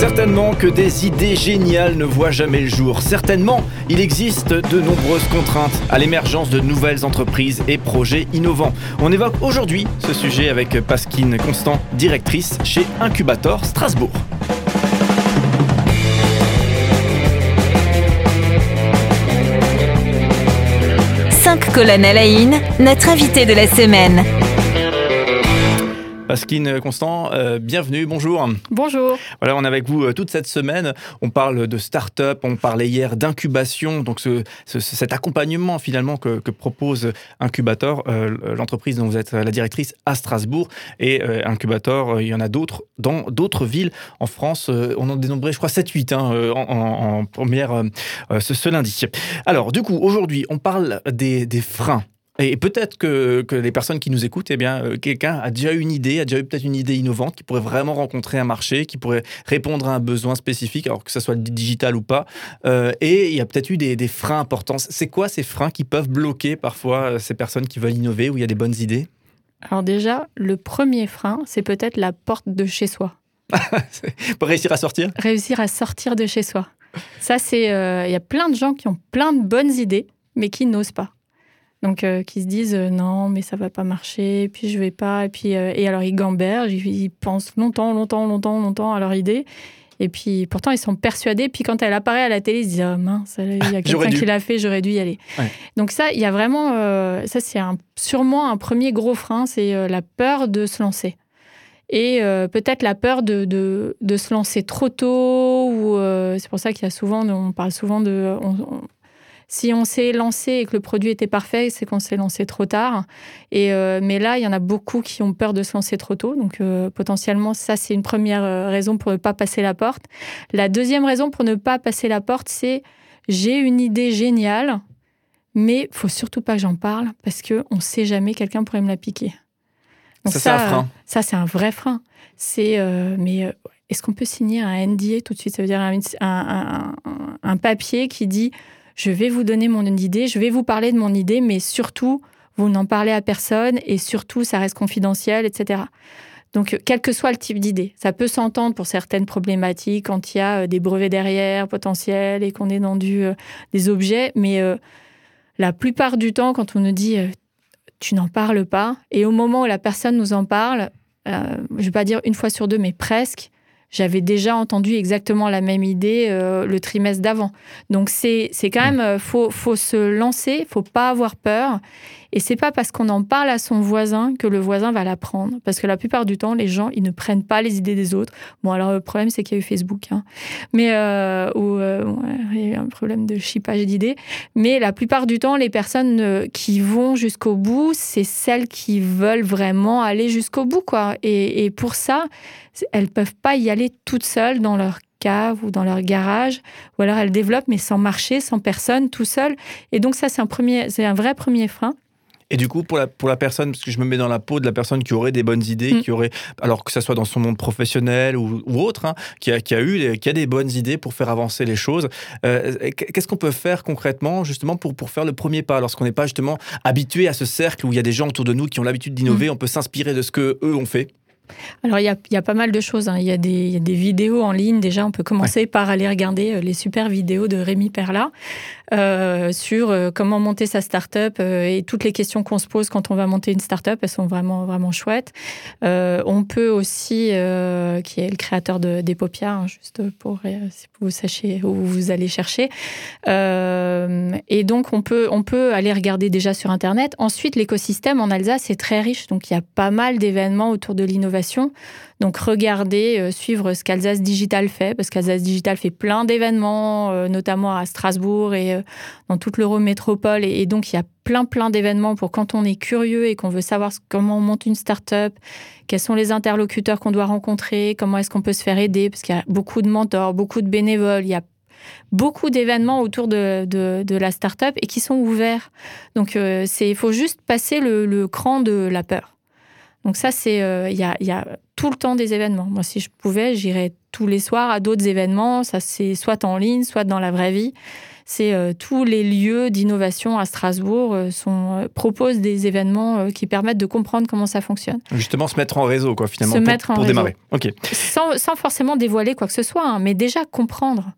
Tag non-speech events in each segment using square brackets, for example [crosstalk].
Certainement que des idées géniales ne voient jamais le jour. Certainement, il existe de nombreuses contraintes à l'émergence de nouvelles entreprises et projets innovants. On évoque aujourd'hui ce sujet avec Pasquine Constant, directrice chez Incubator Strasbourg. Cinq colonnes à la notre invité de la semaine. Pasquine Constant, euh, bienvenue, bonjour. Bonjour. Voilà, on est avec vous euh, toute cette semaine. On parle de start-up, on parlait hier d'incubation, donc ce, cet accompagnement finalement que, propose Incubator, euh, l'entreprise dont vous êtes la directrice à Strasbourg. Et Incubator, il y en a d'autres dans d'autres villes en France. on en a dénombré, je crois, 7-8 hein, en, première ce, lundi. Alors, du coup, aujourd'hui, on parle des, des freins et peut-être que, que, les personnes qui nous écoutent, eh bien, euh, quelqu'un a déjà une idée, a déjà eu peut-être une idée innovante qui pourrait vraiment rencontrer un marché, qui pourrait répondre à un besoin spécifique, alors que ce soit digital ou pas. Euh, et il y a peut-être eu des, des freins importants. C'est quoi ces freins qui peuvent bloquer parfois euh, ces personnes qui veulent innover, où il y a des bonnes idées? Alors déjà, le premier frein, c'est peut-être la porte de chez soi. [laughs] Pour réussir à sortir? Réussir à sortir de chez soi. Ça, c'est. Il y a plein de gens qui ont plein de bonnes idées, mais qui n'osent pas. Donc, euh, qui se disent euh, non, mais ça va pas marcher, puis je vais pas. Et, puis, euh, et alors, ils gambergent, ils, pensent longtemps, longtemps, longtemps, longtemps à leur idée. Et puis, pourtant, ils sont persuadés. Puis, quand elle apparaît à la télé, ils se disent oh, mince, il y a [laughs] quelqu'un qui l'a fait, j'aurais dû y aller. Donc, ça, il y a vraiment. ça, c'est sûrement un premier gros frein c'est la peur de se lancer. Et peut-être la peur de, de, de, se lancer trop tôt. ou c'est pour ça qu'il y a souvent, on parle souvent de. Si on s'est lancé et que le produit était parfait, c'est qu'on s'est lancé trop tard. Et, euh, mais là, il y en a beaucoup qui ont peur de se lancer trop tôt. Donc, euh, potentiellement, ça, c'est une première euh, raison pour ne pas passer la porte. La deuxième raison pour ne pas passer la porte, c'est j'ai une idée géniale, mais faut surtout pas que j'en parle parce qu'on ne sait jamais, quelqu'un pourrait me la piquer. ça, c'est un frein. Ça, c'est un vrai frein. C'est, mais est-ce qu'on peut signer un NDA tout de suite? Ça veut dire un papier qui dit je vais vous donner mon idée, je vais vous parler de mon idée, mais surtout, vous n'en parlez à personne et surtout, ça reste confidentiel, etc. Donc, quel que soit le type d'idée, ça peut s'entendre pour certaines problématiques quand il y a euh, des brevets derrière potentiels et qu'on est dans du, euh, des objets, mais euh, la plupart du temps, quand on nous dit tu n'en parles pas, et au moment où la personne nous en parle, je ne vais pas dire une fois sur deux, mais presque, j'avais déjà entendu exactement la même idée euh, le trimestre d'avant. Donc c'est quand même, euh, faut, faut se lancer, faut pas avoir peur. Et c'est pas parce qu'on en parle à son voisin que le voisin va l'apprendre. Parce que la plupart du temps, les gens, ils ne prennent pas les idées des autres. Bon, alors le problème, c'est qu'il y a eu Facebook. Hein. Mais, euh, euh il y a eu un problème de chippage d'idées. Mais la plupart du temps, les personnes euh, qui vont jusqu'au bout, c'est celles qui veulent vraiment aller jusqu'au bout, quoi. Et, et pour ça, elles peuvent pas y aller toutes seules dans leur cave ou dans leur garage, ou alors elles développent mais sans marcher, sans personne, tout seul. Et donc ça, c'est un premier, c'est un vrai premier frein. Et du coup, pour la, pour la personne, parce que je me mets dans la peau de la personne qui aurait des bonnes idées, mm. qui aurait, alors que ce soit dans son monde professionnel ou, autre, hein, qui, a, qui, a, eu, qui a des bonnes idées pour faire avancer les choses, euh, qu'est-ce qu'on peut faire concrètement, justement, pour, pour faire le premier pas, lorsqu'on n'est pas justement habitué à ce cercle où il y a des gens autour de nous qui ont l'habitude d'innover, mm. on peut s'inspirer de ce que eux ont fait? Alors, il y a, y a, pas mal de choses. Hein. Il, y a des, y, a des vidéos en ligne. Déjà, on peut commencer par aller regarder euh, les super vidéos de Rémi Perla euh, sur euh, comment monter sa start-up et toutes les questions qu'on se pose quand on va monter une start-up. Elles sont vraiment, vraiment chouettes. on peut aussi, qui est le créateur de, des paupières, hein, juste pour si vous sachiez où vous allez chercher. et donc, on peut, on peut aller regarder déjà sur Internet. Ensuite, l'écosystème en Alsace est très riche. Donc, il y a pas mal d'événements autour de l'innovation donc regardez, euh, suivre ce qu'Alsace Digital fait, parce qu'Alsace Digital fait plein d'événements, euh, notamment à Strasbourg et euh, dans toute l'Eurométropole. Et, et, donc il y a plein plein d'événements pour quand on est curieux et qu'on veut savoir comment on monte une start-up, quels sont les interlocuteurs qu'on doit rencontrer, comment est-ce qu'on peut se faire aider, parce qu'il y a beaucoup de mentors, beaucoup de bénévoles, il y a beaucoup d'événements autour de, la start-up et qui sont ouverts. Donc, il faut juste passer le, cran de la peur. Donc ça, c'est il y, a, y, a, tout le temps des événements. Moi, si je pouvais, j'irais tous les soirs à d'autres événements. Ça, c'est soit en ligne, soit dans la vraie vie c'est euh, tous les lieux d'innovation à Strasbourg euh, sont, euh, proposent des événements qui permettent de comprendre comment ça fonctionne. Justement, se mettre en réseau, quoi, finalement, se pour, mettre en pour démarrer. Ok. Sans, sans, forcément dévoiler quoi que ce soit, hein, mais déjà comprendre.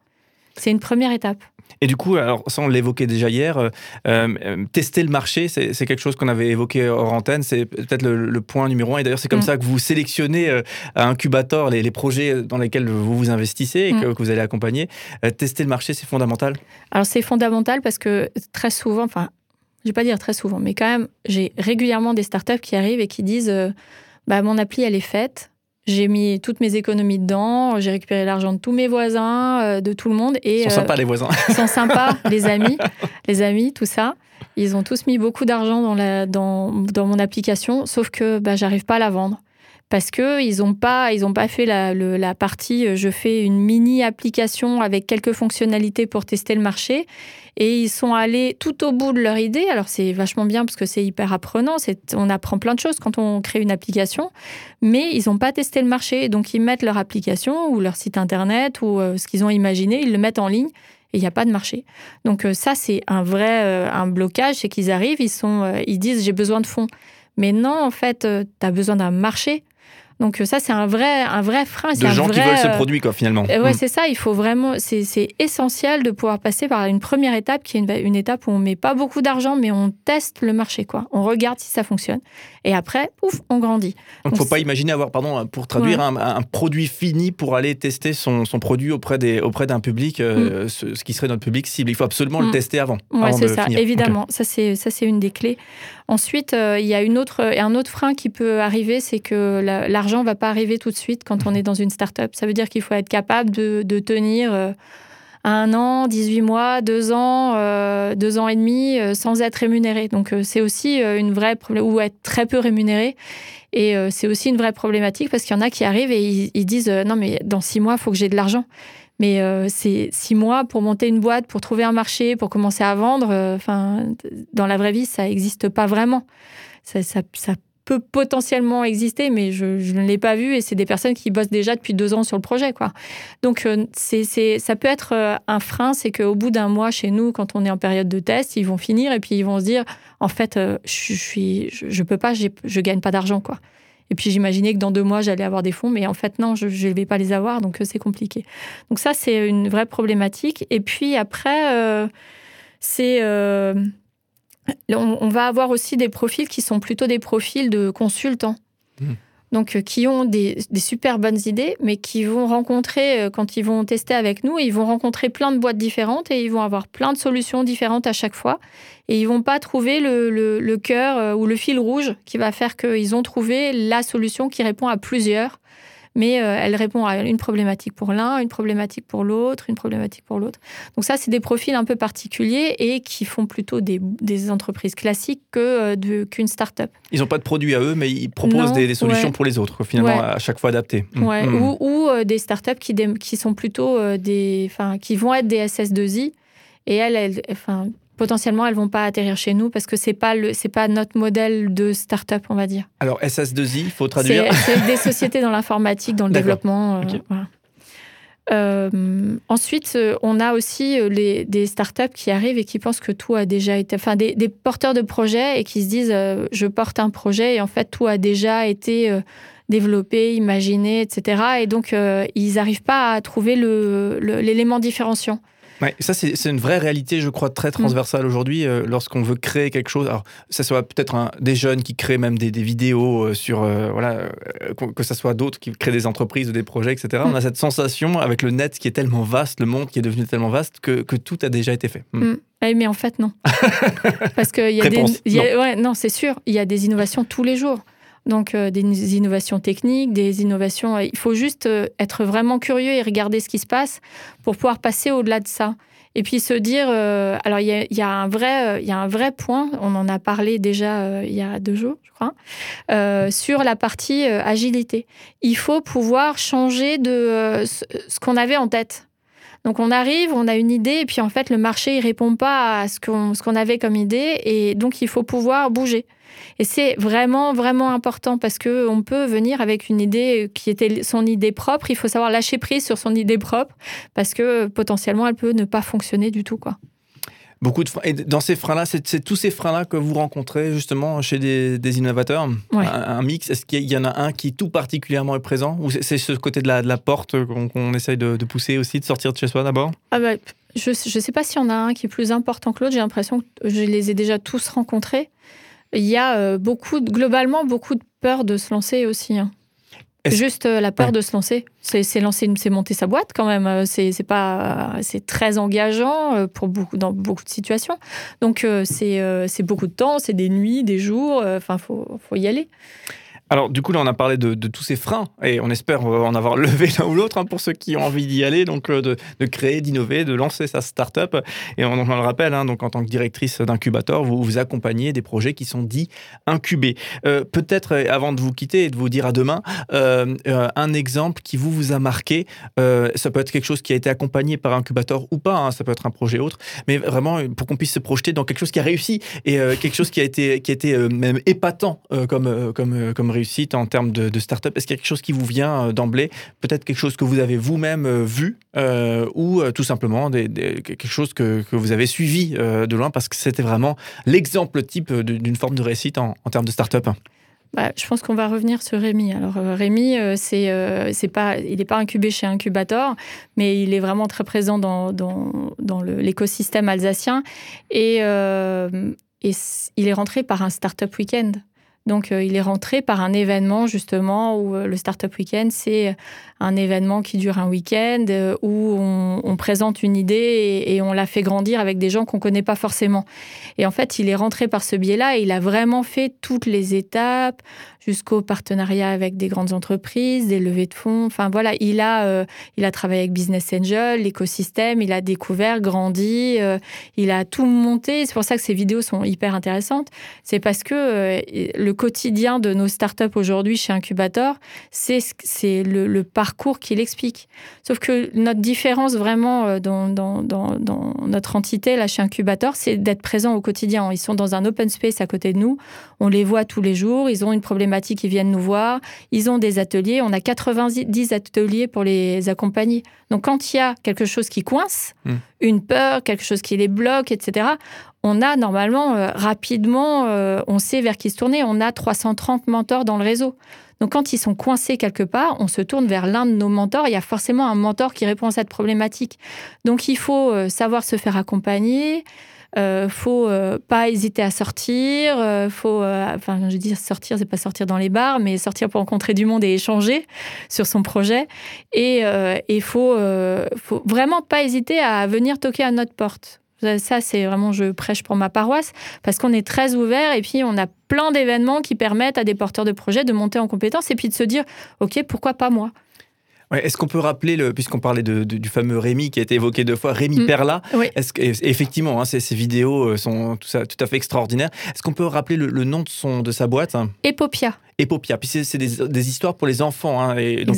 C'est une première étape. Et du coup, alors ça on l'évoquait déjà hier, euh, euh, tester le marché, c'est quelque chose qu'on avait évoqué hors antenne, c'est peut-être le, point numéro un. Et d'ailleurs, c'est comme mm. ça que vous sélectionnez euh, à Incubator les, projets dans lesquels vous vous investissez et que, mm. vous allez accompagner. tester le marché, c'est fondamental Alors c'est fondamental parce que très souvent, enfin, je vais pas dire très souvent, mais quand même, j'ai régulièrement des startups qui arrivent et qui disent bah, mon appli, elle est faite j'ai mis toutes mes économies dedans, j'ai récupéré l'argent de tous mes voisins, euh, de tout le monde. Et, ils sont sympas les voisins. Ils sont sympas, [laughs] les amis, les amis, tout ça. Ils ont tous mis beaucoup d'argent dans, la, dans, dans mon application, sauf que bah, j'arrive pas à la vendre parce que ils n'ont pas ils ont pas fait la, partie euh, je fais une mini application avec quelques fonctionnalités pour tester le marché. Et ils sont allés tout au bout de leur idée. Alors c'est vachement bien parce que c'est hyper apprenant. On apprend plein de choses quand on crée une application. Mais ils n'ont pas testé le marché. Donc ils mettent leur application ou leur site internet ou euh, ce qu'ils ont imaginé. Ils le mettent en ligne et il n'y a pas de marché. Donc euh, ça, c'est un vrai un blocage, c'est qu'ils arrivent, ils, sont, ils disent j'ai besoin de fonds. Mais non, en fait, tu as besoin d'un marché. Donc euh, ça, c'est un vrai, un vrai frein. De gens qui veulent ce euh, produit, quoi, finalement. Euh, ouais, mm. c'est ça. Il faut vraiment, c'est essentiel de pouvoir passer par une première étape, qui est une, étape où on met pas beaucoup d'argent, mais on teste le marché, quoi. On regarde si ça fonctionne. Et après, ouf, on grandit. Donc, il ne faut pas imaginer avoir, pardon, pour traduire, un, produit fini pour aller tester son, son produit auprès des, auprès d'un public, mm. ce, qui serait notre public cible. Il faut absolument le mm. tester avant. Ouais, c'est ça. Évidemment, ça c'est ça c'est une des clés. Ensuite, il y a autre, un autre frein qui peut arriver, c'est que l'argent ne va pas arriver tout de suite quand on est dans une start-up. Ça veut dire qu'il faut être capable de, tenir euh, un an, 18 mois, deux ans, euh, deux ans et demi euh, sans être rémunéré. Donc c'est aussi une vraie ou être très peu rémunéré. Et c'est aussi une vraie problématique parce qu'il y en a qui arrivent et ils, disent non mais dans six mois il faut que j'ai de l'argent. Mais c'est six mois pour monter une boîte, pour trouver un marché, pour commencer à vendre. Enfin, dans la vraie vie, ça n'existe pas vraiment. Ça, peut potentiellement exister, mais je, ne l'ai pas vu et c'est des personnes qui bossent déjà depuis deux ans sur le projet. Quoi. Donc euh, c'est, ça peut être euh, un frein, c'est qu'au bout d'un mois chez nous, quand on est en période de test, ils vont finir et puis ils vont se dire, en fait, euh, je, suis, je, peux pas, je gagne pas d'argent. quoi. Et puis j'imaginais que dans deux mois, j'allais avoir des fonds, mais en fait, non, je ne vais pas les avoir, donc c'est compliqué. Donc ça, c'est une vraie problématique. Et puis après, c'est on, va avoir aussi des profils qui sont plutôt des profils de consultants. Hmm. Donc, euh, qui ont des, super bonnes idées, mais qui vont rencontrer, euh, quand ils vont tester avec nous, ils vont rencontrer plein de boîtes différentes et ils vont avoir plein de solutions différentes à chaque fois. Et ils vont pas trouver le, le cœur euh, ou le fil rouge qui va faire qu'ils ont trouvé la solution qui répond à plusieurs mais euh, elle répond à une problématique pour l'un, une problématique pour l'autre, une problématique pour l'autre. Donc ça, c'est des profils un peu particuliers et qui font plutôt des, entreprises classiques que, euh, qu'une start-up. Ils n'ont pas de produits à eux, mais ils proposent des, solutions pour les autres, finalement, à chaque fois adaptées. Mmh. Mmh. Ou, ou euh, des startups qui, qui sont plutôt des... Enfin, qui vont être des SS2I et enfin, potentiellement elles vont pas atterrir chez nous parce que c'est pas le c'est pas notre modèle de start-up on va dire. Alors SS2I, il faut traduire. [laughs] C'est des sociétés dans l'informatique, dans le développement. Euh, euh, ensuite, euh, on a aussi les, des startups qui arrivent et qui pensent que tout a déjà été, enfin des, porteurs de projets et qui se disent je porte un projet et en fait tout a déjà été développé, imaginé, etc. Et donc ils n'arrivent pas à trouver l'élément différenciant. Ouais, ça, c'est une vraie réalité, je crois, très transversale aujourd'hui. Euh, lorsqu'on veut créer quelque chose, alors, ça soit peut-être des jeunes qui créent même des, vidéos euh, sur, euh, voilà, que ce soit d'autres qui créent des entreprises ou des projets, etc. On a cette sensation avec le net qui est tellement vaste, le monde qui est devenu tellement vaste, que, que tout a déjà été fait. Mm. Mm. mais en fait, non. [laughs] Parce qu'il y a des. non, ouais, non c'est sûr, il y a des innovations tous les jours. Donc des innovations techniques, des innovations. il faut juste être vraiment curieux et regarder ce qui se passe pour pouvoir passer au-delà de ça. Et puis se dire, alors il y a, un vrai, il y a un vrai point. On en a parlé déjà il y a deux jours, je crois, sur la partie agilité. Il faut pouvoir changer de ce qu'on avait en tête. Donc on arrive, on a une idée, et puis en fait le marché il répond pas à ce qu'on avait comme idée, et donc il faut pouvoir bouger. Et c'est vraiment, vraiment important parce que on peut venir avec une idée qui était son idée propre. Il faut savoir lâcher prise sur son idée propre parce que potentiellement, elle peut ne pas fonctionner du tout, quoi. Beaucoup de freins. Et dans ces freins-là, c'est tous ces freins-là que vous rencontrez justement chez des, innovateurs? Un, mix? Est-ce qu'il y en a un qui tout particulièrement est présent? Ou c'est ce côté de la, de la porte qu'on essaye de, pousser aussi, de sortir de chez soi d'abord? Ah bah, Je ne sais pas s'il y en a un qui est plus important que l'autre. J'ai l'impression que je les ai déjà tous rencontrés. Il y a euh, beaucoup, globalement, beaucoup de peur de se lancer aussi. Hein. Juste euh, la peur de se lancer. C'est lancer, c'est monter sa boîte quand même. Euh, c'est pas, c'est très engageant pour beaucoup dans beaucoup de situations. Donc c'est beaucoup de temps, c'est des nuits, des jours. Enfin, faut, faut y aller. Alors, du coup, là, on a parlé de, tous ces freins et on espère euh, en avoir [laughs] levé l'un ou l'autre hein, pour ceux qui ont envie d'y aller, donc euh, de, créer, d'innover, de lancer sa start-up. Et on, le rappelle, hein, donc en tant que directrice d'incubateur, vous, vous accompagnez des projets qui sont dits incubés. Euh, peut-être, avant de vous quitter et de vous dire à demain, un exemple qui vous, vous a marqué, ça peut être quelque chose qui a été accompagné par incubateur ou pas, hein, ça peut être un projet autre, mais vraiment pour qu'on puisse se projeter dans quelque chose qui a réussi et quelque chose qui a été, qui a été même épatant comme, comme, comme réussite en termes de, start-up? Est-ce qu'il y a quelque chose qui vous vient euh, d'emblée? Peut-être quelque chose que vous avez vous-même euh, vu euh, ou tout simplement quelque chose que, vous avez suivi de loin parce que c'était vraiment l'exemple type d'une forme de réussite en, termes de start-up? Bah, je pense qu'on va revenir sur Rémi. Alors Rémi, c'est pas, il n'est pas incubé chez Incubator, mais il est vraiment très présent dans l'écosystème alsacien et, et il est rentré par un startup week-end. Donc, euh, il est rentré par un événement, justement, où euh, le Startup Weekend, c'est un événement qui dure un week-end, euh, où on, présente une idée et, on la fait grandir avec des gens qu'on ne connaît pas forcément. Et en fait, il est rentré par ce biais-là et il a vraiment fait toutes les étapes jusqu'au partenariat avec des grandes entreprises, des levées de fonds. Enfin, voilà, il a, il a travaillé avec Business Angel, l'écosystème, il a découvert, grandi, il a tout monté. C'est pour ça que ces vidéos sont hyper intéressantes. C'est parce que le le quotidien de nos startups aujourd'hui chez Incubator, c'est le, le parcours qui l'explique. Sauf que notre différence vraiment euh, dans, dans, dans, notre entité là chez Incubator, c'est d'être présent au quotidien. Ils sont dans un open space à côté de nous, on les voit tous les jours, ils ont une problématique, ils viennent nous voir, ils ont des ateliers, on a 90 ateliers pour les accompagner. Donc quand il y a quelque chose qui coince, hmm. une peur, quelque chose qui les bloque, etc., on a normalement euh, rapidement, euh, on sait vers qui se tourner. On a 330 mentors dans le réseau. Donc quand ils sont coincés quelque part, on se tourne vers l'un de nos mentors. Il y a forcément un mentor qui répond à cette problématique. Donc il faut euh, savoir se faire accompagner. Euh, faut pas hésiter à sortir, faut, enfin, je dis sortir, c'est pas sortir dans les bars, mais sortir pour rencontrer du monde et échanger sur son projet. Et il faut, faut vraiment pas hésiter à venir toquer à notre porte. Ça, c'est vraiment, je prêche pour ma paroisse, parce qu'on est très ouvert et puis on a plein d'événements qui permettent à des porteurs de projets de monter en compétence et puis de se dire, OK, pourquoi pas moi? Est-ce qu'on peut rappeler, le, puisqu'on parlait du fameux Rémi qui a été évoqué deux fois, Rémi mm. Perla est-ce que, Effectivement, hein, ces, vidéos euh, sont tout, ça, tout, à fait extraordinaires. Est-ce qu'on peut rappeler le, nom de, son, de sa boîte? Epopia. Epopia. Puis c'est des, histoires pour les enfants. Hein, et donc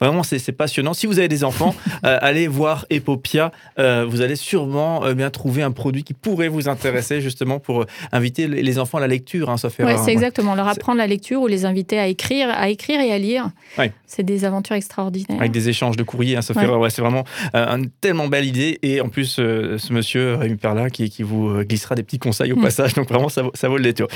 vraiment, c'est passionnant. Si vous avez des enfants, [laughs] euh, allez voir Epopia. Euh, vous allez sûrement euh, bien trouver un produit qui pourrait vous intéresser justement pour inviter les enfants à la lecture. Hein, ça fait. c'est exactement. Leur apprendre la lecture ou les inviter à écrire, à écrire et à lire. C'est des aventures extraordinaires. Avec des échanges de courriers. Hein, ça fait. c'est vraiment une tellement belle idée. Et en plus, ce monsieur Rémi Perla qui, qui, vous glissera des petits conseils au mm. passage. Donc vraiment, ça, ça vaut le détour.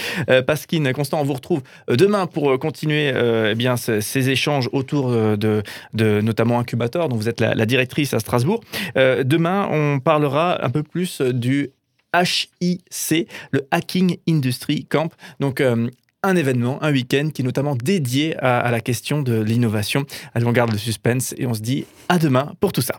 Pasquine, Constant, on vous retrouve demain pour euh, continuer euh, eh bien, ces, échanges autour euh, de, notamment Incubator, dont vous êtes la, directrice à Strasbourg. demain, on parlera un peu plus du HIC, le Hacking Industry Camp. Donc, un événement, un week-end qui est notamment dédié à, à la question de l'innovation. Allez, on garde le suspense et on se dit à demain pour tout ça.